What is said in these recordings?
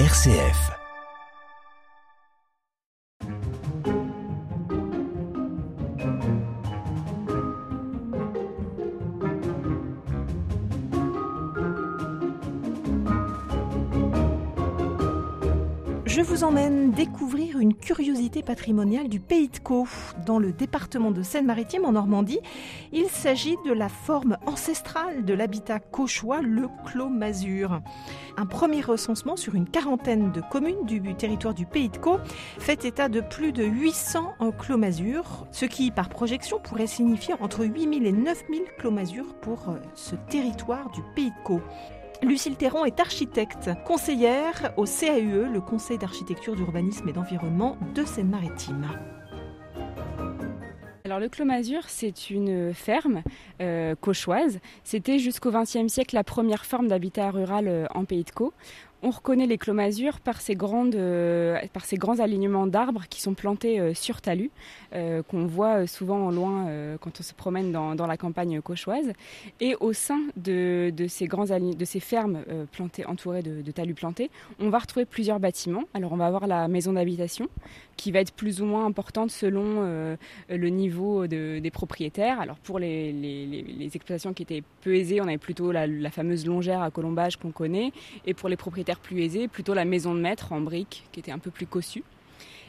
RCF. Je vous emmène découvrir une curiosité patrimoniale du Pays de Caux, dans le département de Seine-Maritime en Normandie. Il s'agit de la forme ancestrale de l'habitat cauchois, le Clos Masure. Un premier recensement sur une quarantaine de communes du territoire du Pays de Caux fait état de plus de 800 Clos ce qui, par projection, pourrait signifier entre 8000 et 9000 Clos Masure pour euh, ce territoire du Pays de Caux. Lucille Théron est architecte, conseillère au CAUE, le Conseil d'architecture, d'urbanisme et d'environnement de Seine-Maritime. Alors le Clos Masure, c'est une ferme euh, cauchoise. C'était jusqu'au XXe siècle la première forme d'habitat rural euh, en Pays de Caux. On reconnaît les clos masures par ces, grandes, euh, par ces grands alignements d'arbres qui sont plantés euh, sur talus, euh, qu'on voit souvent au loin quand on se promène dans, la campagne cauchoise. Et au sein de, ces, grands de ces fermes plantées, entourées de, talus plantés, on va retrouver plusieurs bâtiments. Alors on va avoir la maison d'habitation qui va être plus ou moins importante selon le niveau de, des propriétaires. Alors pour les, exploitations qui étaient peu aisées, on avait plutôt la, la fameuse longère à colombage qu'on connaît. Et pour les propriétaires plus aisé, plutôt la maison de maître en briques qui était un peu plus cossue.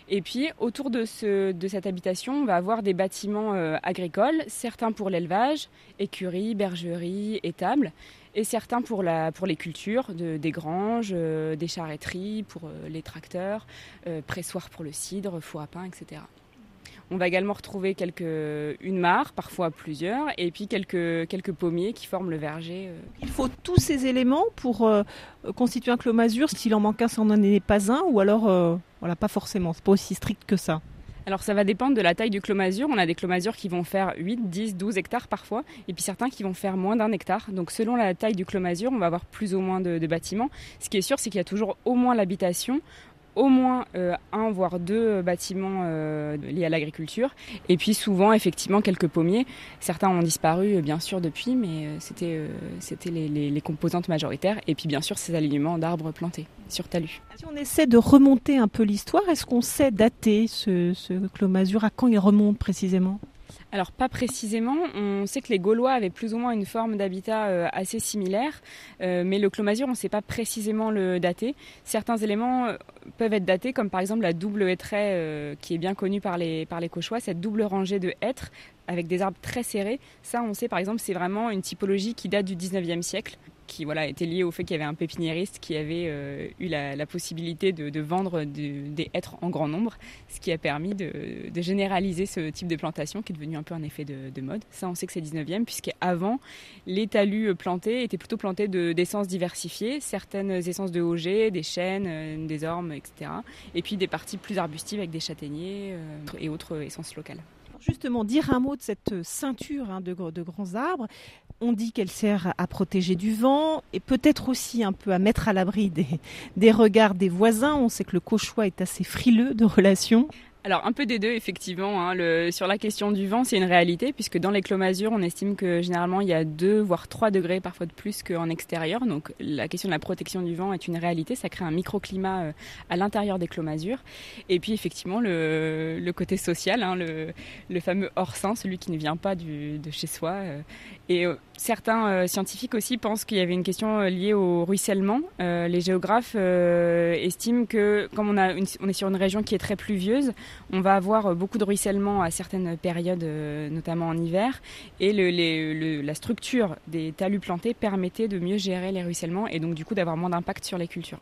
Et puis autour de, ce, de cette habitation, on va avoir des bâtiments euh, agricoles, certains pour l'élevage, écuries, bergeries, étables, et certains pour, la, pour les cultures, de, des granges, euh, des charretteries pour euh, les tracteurs, pressoirs pour le cidre, four à pain, etc. On va également retrouver quelques, une mare, parfois plusieurs, et puis quelques, quelques pommiers qui forment le verger. Euh. Il faut tous ces éléments pour euh, constituer un clos masure. S'il en manque un, ça n'en est pas un, ou alors euh, voilà, pas forcément. C'est pas aussi strict que ça. Alors ça va dépendre de la taille du clos masure. On a des clos masures qui vont faire 8, 10, 12 hectares parfois, et puis certains qui vont faire moins d'un hectare. Donc selon la taille du clos masure, on va avoir plus ou moins de, de bâtiments. Ce qui est sûr, c'est qu'il y a toujours au moins l'habitation, au moins euh, un voire deux bâtiments euh, liés à l'agriculture et puis souvent effectivement quelques pommiers. Certains ont disparu euh, bien sûr depuis mais c'était c'était les, composantes majoritaires et puis bien sûr ces alignements d'arbres plantés sur talus. Si on essaie de remonter un peu l'histoire, est-ce qu'on sait dater ce, ce À quand il remonte précisément? Alors pas précisément, on sait que les Gaulois avaient plus ou moins une forme d'habitat euh, assez similaire, euh, mais le clos masure, on ne sait pas précisément le dater. Certains éléments euh, peuvent être datés, comme par exemple la double hêtraie qui est bien connue par les, par les Cauchois, cette double rangée de hêtres avec des arbres très serrés. Ça, on sait par exemple, c'est vraiment une typologie qui date du 19e siècle qui voilà, était lié au fait qu'il y avait un pépiniériste qui avait euh, eu la, possibilité de, vendre de, des hêtres en grand nombre, ce qui a permis de, généraliser ce type de plantation qui est devenu un peu un effet de, mode. Ça, on sait que c'est 19e, puisqu'avant, les talus plantés étaient plutôt plantés d'essences diversifiées, certaines essences de Auger, des chênes, euh, des ormes, etc. Et puis des parties plus arbustives avec des châtaigniers euh, et autres essences locales justement dire un mot de cette ceinture hein, de, de, grands arbres. On dit qu'elle sert à protéger du vent et peut-être aussi un peu à mettre à l'abri des, des regards des voisins. On sait que le cauchois est assez frileux de relations. Alors un peu des deux effectivement. Hein. Sur la question du vent, c'est une réalité puisque dans les clos masures, on estime que généralement il y a 2 voire 3 degrés parfois de plus qu'en extérieur. Donc la question de la protection du vent est une réalité. Ça crée un microclimat euh, à l'intérieur des clos masures. Et puis effectivement le, côté social, hein, le, fameux hors sein, celui qui ne vient pas de chez soi. Euh. Euh, certains euh, scientifiques aussi pensent qu'il y avait une question euh, liée au ruissellement. Euh, les géographes estiment que comme on, est sur une région qui est très pluvieuse, on va avoir beaucoup de ruissellement à certaines périodes, notamment en hiver. Et la structure des talus plantés permettait de mieux gérer les ruissellements et donc du coup d'avoir moins d'impact sur les cultures.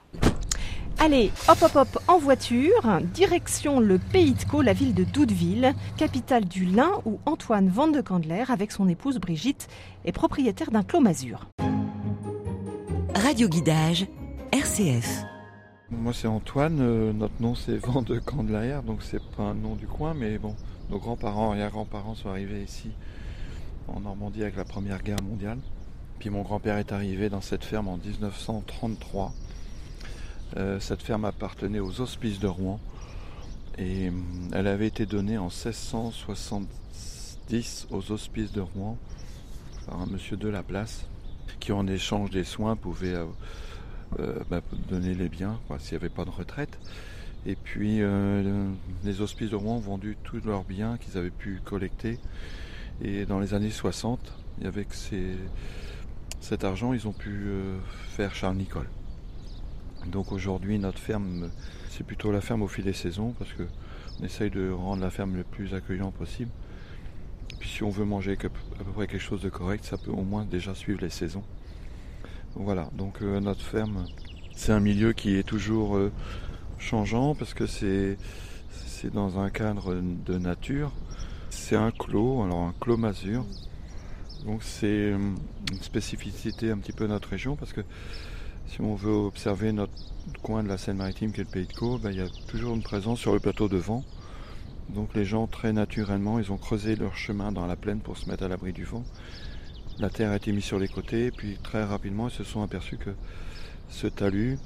Allez, hop hop hop en voiture, direction le Pays de Caux, la ville de Doudeville, capitale du Lin où Antoine Van de Candler avec son épouse Brigitte est propriétaire d'un clos masure. Radio Guidage, RCF. Moi c'est Antoine, euh, notre nom c'est Van de Candler, donc c'est pas un nom du coin, mais bon, nos grands-parents et grands-parents sont arrivés ici en Normandie avec la Première Guerre mondiale. Puis mon grand-père est arrivé dans cette ferme en 1933 euh, cette ferme appartenait aux hospices de Rouen et euh, elle avait été donnée en 1670 aux hospices de Rouen par un monsieur de la place qui en échange des soins pouvait bah, donner les biens, s'il n'y avait pas de retraite. Et puis les hospices de Rouen ont vendu tous leurs biens qu'ils avaient pu collecter. Et dans les années 60, avec cet argent, ils ont pu faire Charles Nicole. Donc aujourd'hui, notre ferme, c'est plutôt la ferme au fil des saisons parce qu'on essaye de rendre la ferme le plus accueillant possible. puis si on veut manger à peu près quelque chose de correct, ça peut au moins déjà suivre les saisons. voilà, donc euh, notre ferme, c'est un milieu qui est toujours euh, changeant parce que c'est dans un cadre de nature. C'est un clos, alors un clos masure. Donc c'est euh, une spécificité un petit peu de notre région parce que si on veut observer notre coin de la Seine-Maritime qui est le Pays de Caux, ben, il y a toujours une présence sur le plateau de vent. Donc les gens très naturellement, ils ont creusé leur chemin dans la plaine pour se mettre à l'abri du vent. La terre a été mise sur les côtés, et puis très rapidement ils se sont aperçus que ce talus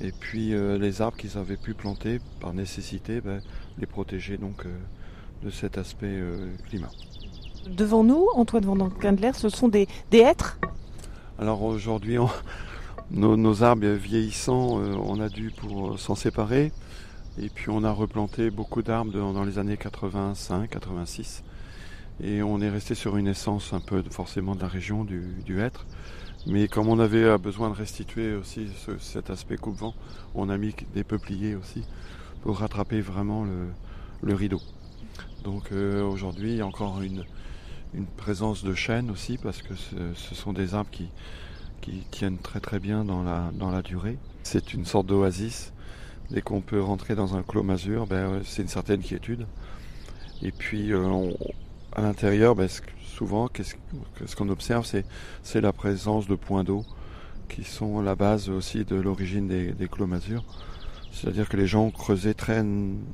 et puis euh, les arbres qu'ils avaient pu planter par nécessité, ben, les protéger donc euh, de cet aspect euh, climat. Devant nous, Antoine Vandant-Kindler, ce sont des, des hêtres Alors aujourd'hui, on, nos, arbres vieillissants, euh, on a dû pour euh, s'en séparer. Et puis on a replanté beaucoup d'arbres dans, les années 85, 86. Et on est resté sur une essence un peu forcément de la région du, du hêtre. Mais comme on avait euh, besoin de restituer aussi cet aspect coupe-vent, on a mis des peupliers aussi pour rattraper vraiment le, rideau. Donc aujourd'hui, il y a encore une, présence de chênes aussi parce que ce sont des arbres qui, qui tiennent très très bien dans la, dans la durée. C'est une sorte d'oasis. Dès qu'on peut rentrer dans un clos masure, ben, c'est une certaine quiétude. Et puis euh, à l'intérieur, ben, souvent, qu'est-ce qu'on observe, c'est la présence de points d'eau qui sont la base aussi de l'origine des, des clos masures. C'est-à-dire que les gens ont creusé très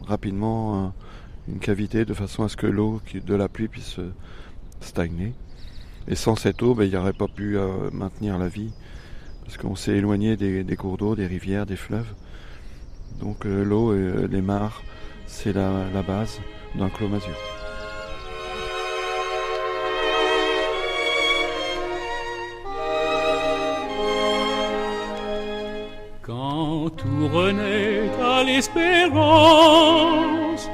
rapidement une cavité de façon à ce que l'eau de la pluie puisse stagner. Et sans cette eau, ben, il n'y aurait pas pu euh, maintenir la vie, parce qu'on s'est éloigné des, cours d'eau, des rivières, des fleuves. Donc euh, l'eau et les mares, c'est la, la, base d'un clos masure. Quand tout renaît à l'espérance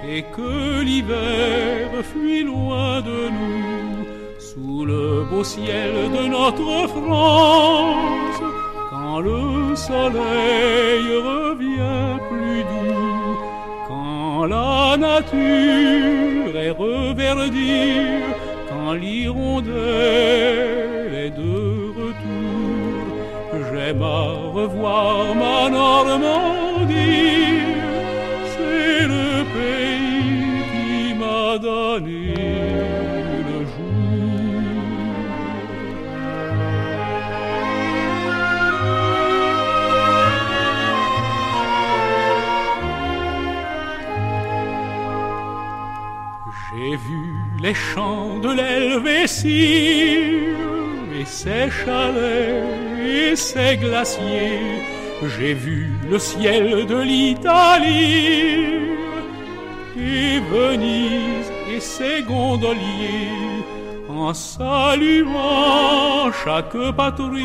et que l'hiver fuit loin de nous, sous le beau ciel de notre France, quand le soleil revient plus doux, quand la nature est reverdie, quand l'hirondelle est de retour, j'aime à revoir ma Normandie, champs de l'Helvétie et ses chalets et ses glaciers. J'ai vu le ciel de l'Italie et Venise et ses gondoliers en saluant chaque patrouille.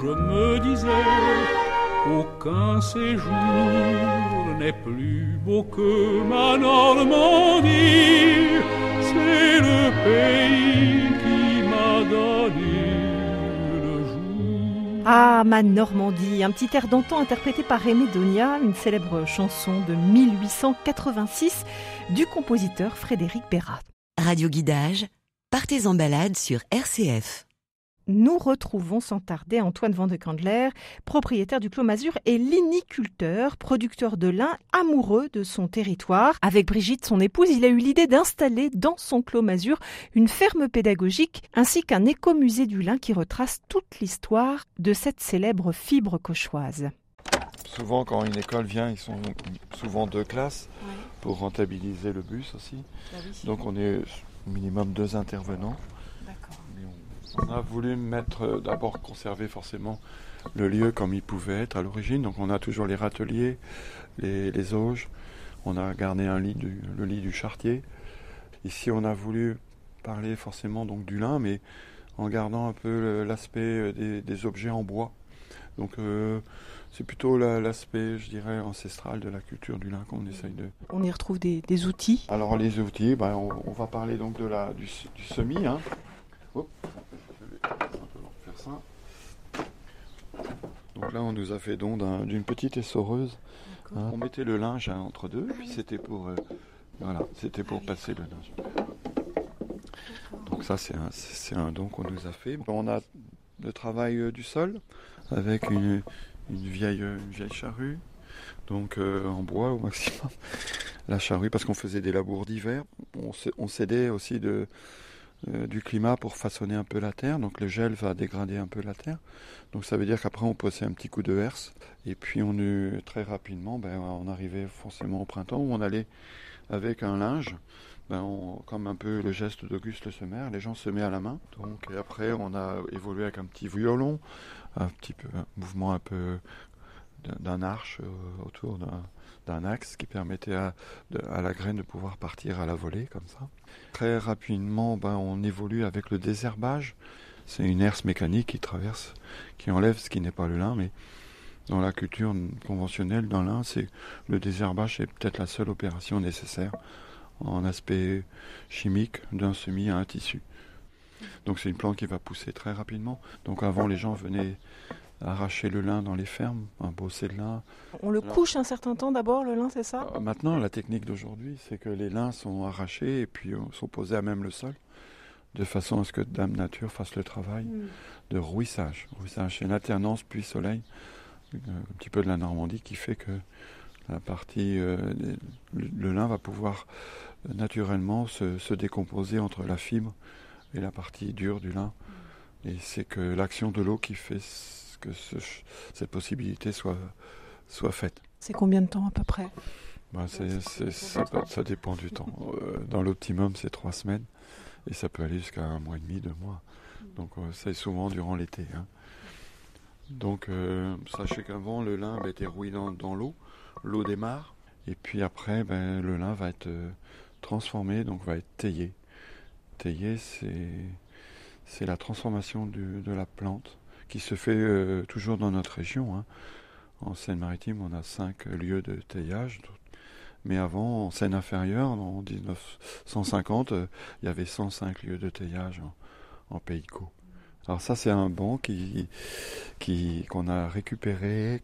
Je me disais aucun séjour n'est plus beau que ma Normandie. C'est le pays qui m'a donné le jour. Ah, ma Normandie, un petit air d'antan interprété par Aimé Donia, une célèbre chanson de 1886 du compositeur Frédéric Bérat. Radio Guidage, partez en balade sur RCF nous retrouvons sans tarder Antoine Van de Candler, propriétaire du Clos Mazur et liniculteur, producteur de lin, amoureux de son territoire. Avec Brigitte, son épouse, il a eu l'idée d'installer dans son Clos Mazur une ferme pédagogique ainsi qu'un écomusée du lin qui retrace toute l'histoire de cette célèbre fibre cauchoise. Souvent, quand une école vient, ils sont souvent deux classes pour rentabiliser le bus aussi. Bah Donc, on est au minimum deux intervenants. On a voulu mettre, euh, d'abord conserver forcément le lieu comme il pouvait être à l'origine. Donc on a toujours les râteliers, les, auges. On a gardé un lit le lit du chartier. Ici on a voulu parler forcément donc du lin, mais en gardant un peu l'aspect euh, des, objets en bois. Donc euh, c'est plutôt la- l'aspect, je dirais, ancestral de la culture du lin qu'on essaye de. On y retrouve des, des outils. Alors les outils, ben, on, on va parler donc de la, du, du semis. Hein. Donc là, on nous a fait don d'un- d'une petite essoreuse. hein. On mettait le linge hein, entre deux, puis c'était pour, euh, voilà, c'était pour passer le linge. Donc ça, c'est un, don qu'on nous a fait. On a le travail euh, du sol avec une, une vieille, une vieille charrue, donc euh, en bois au maximum. La charrue parce qu'on faisait des labours d'hiver. On s'aidait aussi de, euh, du climat pour façonner un peu la terre. Donc le gel va dégrader un peu la terre. Donc ça veut dire qu'après on posait un petit coup de herse. Et puis on eut très rapidement, ben, on arrivait forcément au printemps où on allait avec un linge. Ben, comme un peu le geste d'Auguste Le Semer, les gens se mettent à la main. Donc et après on a évolué avec un petit violon, un petit peu un mouvement un peu d'un- d'un arche euh, autour d'un d'un axe qui permettait à, la graine de pouvoir partir à la volée comme ça. Très rapidement, ben, on évolue avec le désherbage. C'est une herse mécanique qui traverse, qui enlève ce qui n'est pas le lin, mais dans la culture conventionnelle d'un lin, c'est le désherbage est peut-être la seule opération nécessaire en aspect chimique d'un semis à un tissu. Donc c'est une plante qui va pousser très rapidement. Donc avant les gens venaient arracher le lin dans les fermes, un bosser de lin, On le Alors- couche un certain temps d'abord, le lin, c'est ça? Euh, Maintenant, la technique d'aujourd'hui, c'est que les lins sont arrachés et puis euh, sont posés à même le sol, de façon à ce que Dame Nature fasse le travail Hmm. de rouissage. Rouissage, c'est une alternance pluie-soleil, euh, un petit peu de la Normandie, qui fait que la partie, euh, le, le lin va pouvoir naturellement se, se décomposer entre la fibre et la partie dure du lin. Et c'est que l'action de l'eau qui fait que ce ch- cette possibilité soit, soit faite. C'est combien de temps à peu près? C'est- ça, dépend du temps. Euh, dans l'optimum, c'est trois semaines. Et ça peut aller jusqu'à un mois et demi, deux mois. Donc euh, c'est souvent durant l'été. hein. Donc euh, sachez qu'avant, le lin bah, était rouillé dans, dans l'eau. L'eau démarre. Et puis après, ben, le lin va être euh, transformé, donc va être taillé. Taillé, c'est c'est la transformation du- de la plante qui se fait euh, toujours dans notre région. hein. En Seine-Maritime, on a cinq lieux de taillage. Mais avant, en Seine-Inférieure, en 1950, euh, il y avait 105 lieux de taillage en, Pays de Caux. Alors ça, c'est un banc qui, qu'on a récupéré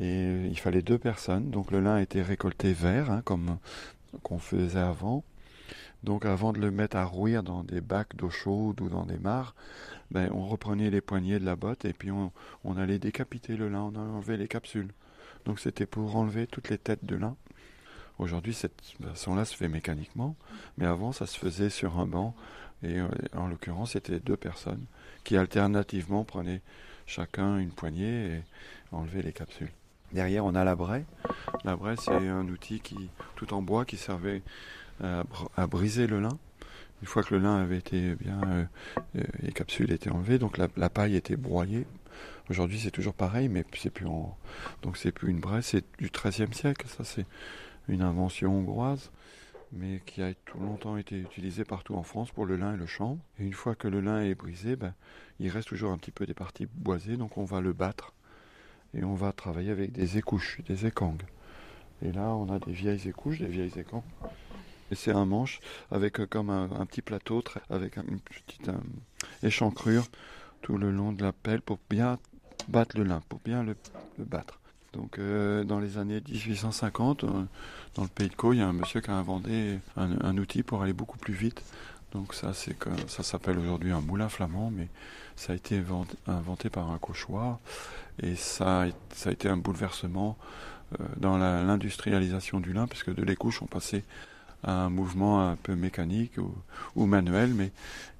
et il fallait deux personnes. Donc le lin était récolté vert, hein, comme qu'on faisait avant. Donc avant de le mettre à rouir dans des bacs d'eau chaude ou dans des mares, ben, on reprenait les poignées de la botte et puis on, on allait décapiter le lin, on enlevait les capsules. Donc c'était pour enlever toutes les têtes de lin. Aujourd'hui, cette façon-là se fait mécaniquement, mais avant, ça se faisait sur un banc. Et euh, en l'occurrence, c'était deux personnes qui alternativement prenaient chacun une poignée et enlevaient les capsules. Derrière, on a la braie. La braie, c'est un outil qui, tout en bois qui servait à briser le lin. Une fois que le lin avait été bien, euh, euh, les capsules étaient enlevées, donc la, paille était broyée. Aujourd'hui, c'est toujours pareil, mais c'est plus en, donc c'est plus une braie, c'est du XIIIe siècle. Ça, c'est une invention hongroise, mais qui a longtemps été utilisée partout en France pour le lin et le chanvre. Et une fois que le lin est brisé, ben, il reste toujours un petit peu des parties boisées, donc on va le battre et on va travailler avec des écouches, des écangues. Et là, on a des vieilles écouches, des vieilles écangues. Et c'est un manche avec euh, comme un, petit plateau avec un- une petite euh, échancrure tout le long de la pelle pour bien battre le lin, pour bien le, battre. Donc euh, dans les années 1850, euh, dans le pays de Caux, il y a un monsieur qui a inventé un, outil pour aller beaucoup plus vite. Donc ça, ça s'appelle aujourd'hui un moulin flamand, mais ça a été inventé, par un cauchoir et ça, a- été un bouleversement dans l'industrialisation du lin, puisque de l'écouche on passait à un mouvement un peu mécanique ou, ou manuel, mais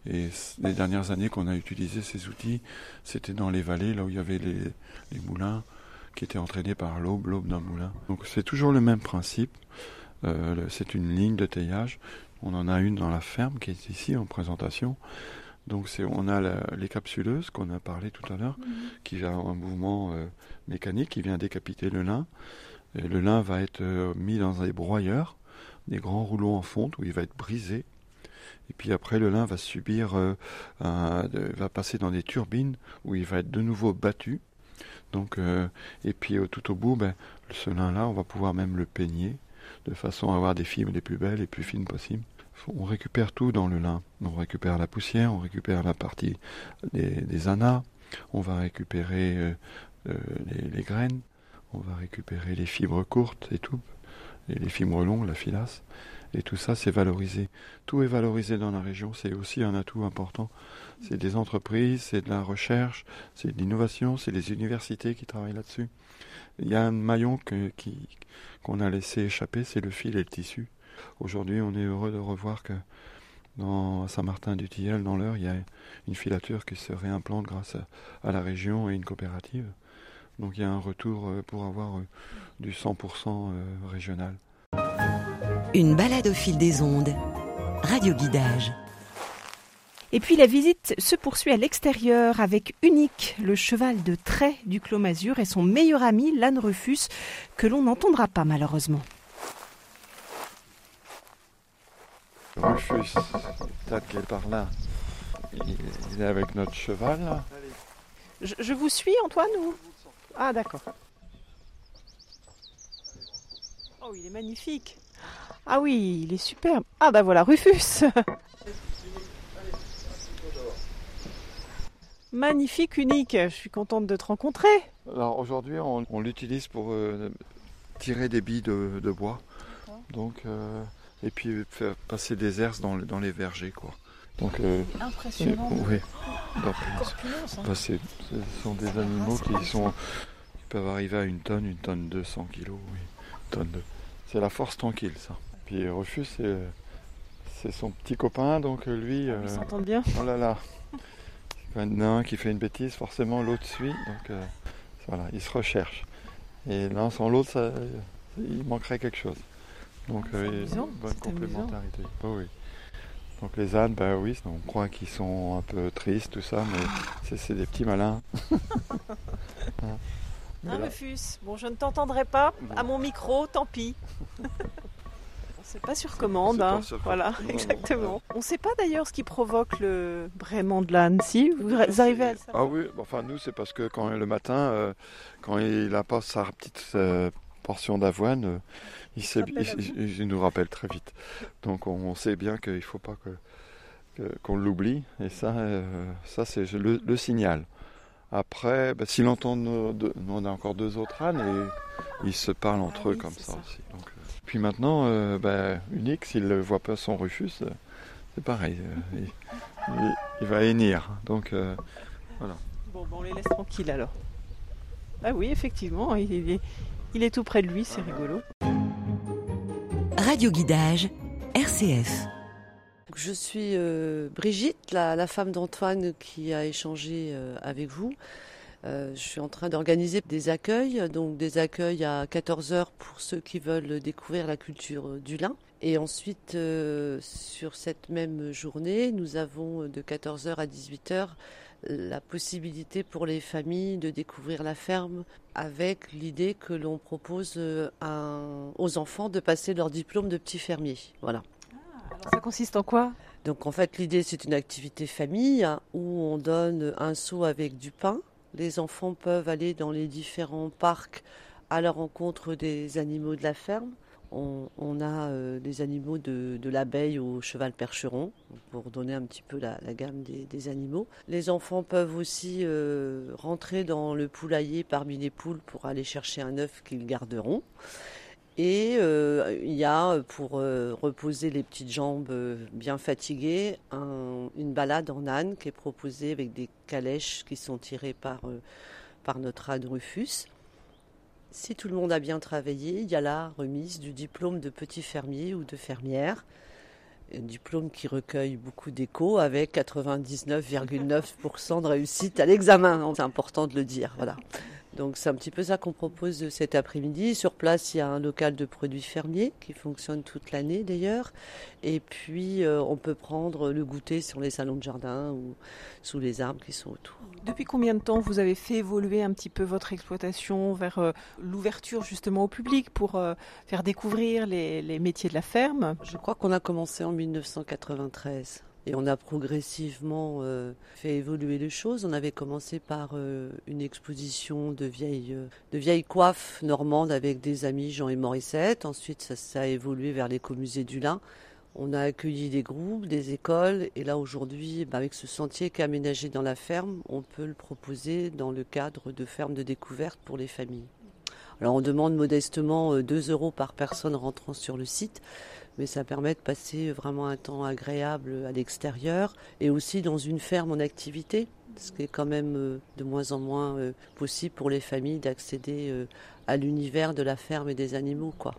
et les dernières années qu'on a utilisé ces outils, c'était dans les vallées, là où il y avait les, les moulins qui étaient entraînés par l'aube, l'aube d'un moulin. Donc c'est toujours le même principe. Euh, c'est une ligne de taillage. On en a une dans la ferme qui est ici en présentation. Donc c'est, on a la- les capsuleuses qu'on a parlé tout à l'heure, qui a un mouvement euh, mécanique qui vient décapiter le lin. Et le lin va être euh, mis dans des broyeurs, des grands rouleaux en fonte où il va être brisé. Et puis après, le lin va subir, euh, va passer dans des turbines où il va être de nouveau battu. Donc, et puis tout au bout, ben, ce lin-là, on va pouvoir même le peigner de façon à avoir des fibres les plus belles et plus fines possibles. On récupère tout dans le lin. On récupère la poussière, on récupère la partie des, des anas, on va récupérer euh, euh, les, graines, on va récupérer les fibres courtes et tout, et les fibres longues, la filasse. Et tout ça, c'est valorisé. Tout est valorisé dans la région. C'est aussi un atout important. C'est des entreprises, c'est de la recherche, c'est de l'innovation, c'est les universités qui travaillent là-dessus. Il y a un maillon qu'on a laissé échapper, c'est le fil et le tissu. Aujourd'hui, on est heureux de revoir que dans Saint-Martin-du-Tilleul, dans l'heure, il y a une filature qui se réimplante grâce à, la région et une coopérative. Donc il y a un retour euh, pour avoir euh, du 100% euh, régional. Une balade au fil des ondes. Radio guidage. Et puis la visite se poursuit à l'extérieur avec Unique, le cheval de trait du Clos Mazur et son meilleur ami, l'âne Rufus, que l'on n'entendra pas malheureusement. Rufus, peut-être qu'il est par là. Il est avec notre cheval. Je, vous suis, Antoine ou... Ah, d'accord. Oh, il est magnifique. Ah oui, il est superbe. Ah bah voilà, Rufus. Magnifique, unique. Je suis contente de te rencontrer. Alors aujourd'hui, on, l'utilise pour euh, tirer des billes de, bois. Donc, euh, et puis faire passer des herses dans, dans les vergers, quoi. Donc, euh, Impressionnant. oui. Hein. ce sont des animaux qui sont qui peuvent arriver à une tonne, une tonne 200 kilos, oui. Tonne de... C'est la force tranquille, ça. Puis Rufus, c'est, c'est son petit copain, donc lui. Ah, ils s'entendent bien. Oh là là. Quand un qui fait une bêtise, forcément l'autre suit. Donc euh, voilà, ils se recherchent. Et l'un sans l'autre, il manquerait quelque chose. Donc euh, une bonne complémentarité. Oh, oui. Donc les ânes, bah oui, on croit qu'ils sont un peu tristes, tout ça, mais c'est des petits malins. Un Rufus, bon je ne t'entendrai pas à mon micro, tant pis. c'est pas sur commande, hein. voilà, exactement. On ne sait pas d'ailleurs ce qui provoque le braiement de l'âne, si vous arrivez à le savoir. Ah oui, enfin nous c'est parce que quand le matin, euh, quand il apporte sa petite euh, portion d'avoine, euh, il, nous rappelle très vite. Donc on, sait bien qu'il ne faut pas que, qu'on l'oublie. Et ça, euh, ça c'est le, signal. Après, bah, s'il entend, nous, on a encore deux autres ânes et ils se parlent entre ah eux comme ça, aussi. Donc, euh, puis maintenant, euh, bah, Unique, s'il ne voit pas son Rufus, c'est pareil. il, va hennir. Donc voilà. Bon, on les laisse tranquilles alors. Ah oui, effectivement, il est, il est tout près de lui, c'est rigolo. Radio Guidage, RCF. Je suis euh, Brigitte, la, femme d'Antoine qui a échangé euh, avec vous. Euh, je suis en train d'organiser des accueils, donc des accueils à 14 heures pour ceux qui veulent découvrir la culture du lin. Et ensuite, sur cette même journée, nous avons de 14h à 18h la possibilité pour les familles de découvrir la ferme avec l'idée que l'on propose euh, aux enfants de passer leur diplôme de petit fermier. Voilà. Ah, alors ça consiste en quoi? Donc en fait l'idée c'est une activité famille hein, où on donne un seau avec du pain. Les enfants peuvent aller dans les différents parcs à la rencontre des animaux de la ferme. On, a euh, des animaux de, l'abeille au cheval percheron, pour donner un petit peu la, gamme des, animaux. Les enfants peuvent aussi euh, rentrer dans le poulailler parmi les poules pour aller chercher un œuf qu'ils garderont. Et euh, il y a, pour reposer les petites jambes bien fatiguées, une balade en âne qui est proposée avec des calèches qui sont tirées par, par notre âne Rufus. Si tout le monde a bien travaillé, il y a la remise du diplôme de petit fermier ou de fermière. Un diplôme qui recueille beaucoup d'échos avec 99,9% de réussite à l'examen. C'est important de le dire. Voilà. Donc c'est un petit peu ça qu'on propose cet après-midi. Sur place, il y a un local de produits fermiers qui fonctionne toute l'année d'ailleurs. Et puis euh, on peut prendre le goûter sur les salons de jardin ou sous les arbres qui sont autour. Depuis combien de temps vous avez fait évoluer un petit peu votre exploitation vers euh, l'ouverture justement au public pour euh, faire découvrir les, les métiers de la ferme? Je crois qu'on a commencé en 1993. Et on a progressivement euh, fait évoluer les choses. On avait commencé par euh, une exposition de vieilles, euh, de vieilles coiffes normandes avec des amis Jean et Morissette. Ensuite, ça, ça a évolué vers l'écomusée du Lin. On a accueilli des groupes, des écoles, et là aujourd'hui, bah, avec ce sentier qui est aménagé dans la ferme, on peut le proposer dans le cadre de fermes de découverte pour les familles. Alors on demande modestement 2 euros par personne rentrant sur le site, mais ça permet de passer vraiment un temps agréable à l'extérieur et aussi dans une ferme en activité, ce qui est quand même euh, de moins en moins euh, possible pour les familles d'accéder euh, à l'univers de la ferme et des animaux. Quoi.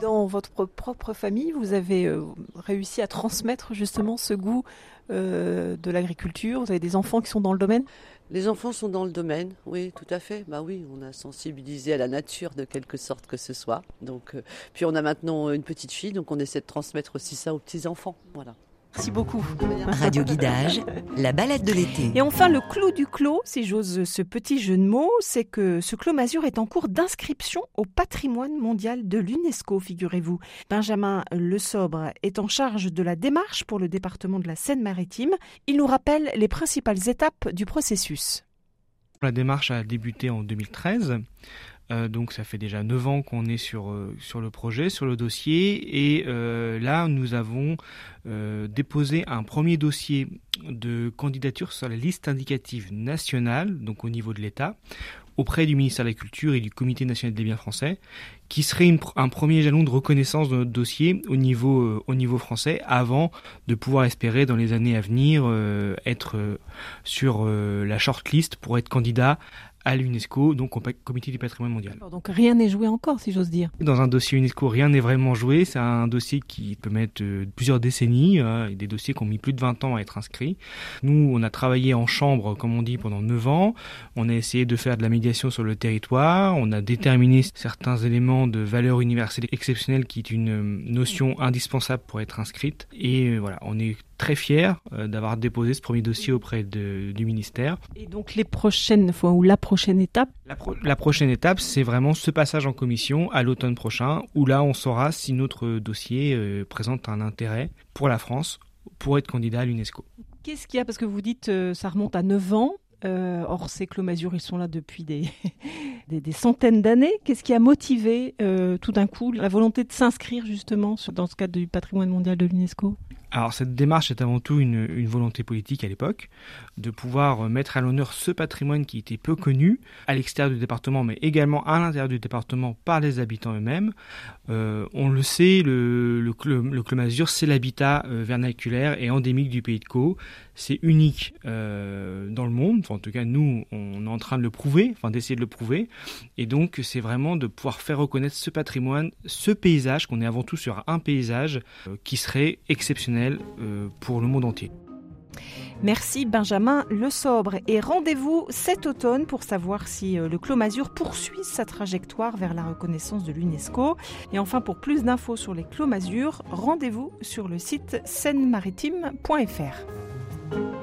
dans votre propre famille, vous avez réussi à transmettre justement ce goût de l'agriculture? Vous avez des enfants qui sont dans le domaine? Les enfants sont dans le domaine, oui, tout à fait. Bah oui, on a sensibilisé à la nature de quelque sorte que ce soit. Donc, euh, puis on a maintenant une petite fille, donc on essaie de transmettre aussi ça aux petits enfants. Voilà. Merci beaucoup. Radio Guidage, la balade de l'été. Et enfin, le clou du clos, si j'ose ce petit jeu de mots, c'est que ce clos Mazur est en cours d'inscription au patrimoine mondial de l'UNESCO, figurez-vous. Benjamin Le Sobre est en charge de la démarche pour le département de la Seine-Maritime. Il nous rappelle les principales étapes du processus. La démarche a débuté en 2013. Euh, donc ça fait déjà 9 ans qu'on est sur, euh, sur le projet, sur le dossier. Et euh, là, nous avons déposé un premier dossier de candidature sur la liste indicative nationale, donc au niveau de l'État, auprès du ministère de la Culture et du Comité national des biens français, qui serait un premier jalon de reconnaissance de notre dossier au niveau, au niveau français, avant de pouvoir espérer dans les années à venir être sur la shortlist pour être candidat à l'UNESCO, donc au comité du patrimoine mondial. Donc rien n'est joué encore, si j'ose dire. Dans un dossier UNESCO, rien n'est vraiment joué. C'est un dossier qui peut mettre euh, plusieurs décennies, euh, et des dossiers qui ont mis plus de 20 ans à être inscrits. Nous, on a travaillé en chambre, comme on dit, pendant 9 ans. On a essayé de faire de la médiation sur le territoire. On a déterminé certains éléments de valeur universelle exceptionnelle qui est une euh, notion indispensable pour être inscrite. Et voilà, on est très fier euh, d'avoir déposé ce premier dossier auprès du ministère. Et donc les prochaines fois ou la prochaine étape la, prochaine étape, c'est vraiment ce passage en commission à l'automne prochain, où là on saura si notre dossier euh, présente un intérêt pour la France pour être candidat à l'UNESCO. Qu'est-ce qu'il y a? Parce que vous dites euh, ça remonte à 9 ans. or, ces clos-masures, ils sont là depuis des, des, centaines d'années. Qu'est-ce qui a motivé tout d'un coup la volonté de s'inscrire justement dans ce cadre du patrimoine mondial de l'UNESCO? Alors cette démarche est avant tout une, volonté politique à l'époque, de pouvoir mettre à l'honneur ce patrimoine qui était peu connu à l'extérieur du département, mais également à l'intérieur du département par les habitants eux-mêmes. Euh, on le sait, le, le, le, c'est l'habitat euh, vernaculaire et endémique du pays de Caux. C'est unique euh, dans le monde, en tout cas nous, on est en train de le prouver, enfin d'essayer de le prouver. Et donc c'est vraiment de pouvoir faire reconnaître ce patrimoine, ce paysage, qu'on est avant tout sur un paysage qui serait exceptionnel euh, pour le monde entier. Merci Benjamin Le Sobre et rendez-vous cet automne pour savoir si euh, le Clos poursuit sa trajectoire vers la reconnaissance de l'UNESCO. Et enfin pour plus d'infos sur les Clos rendez-vous sur le site seine-maritime.fr.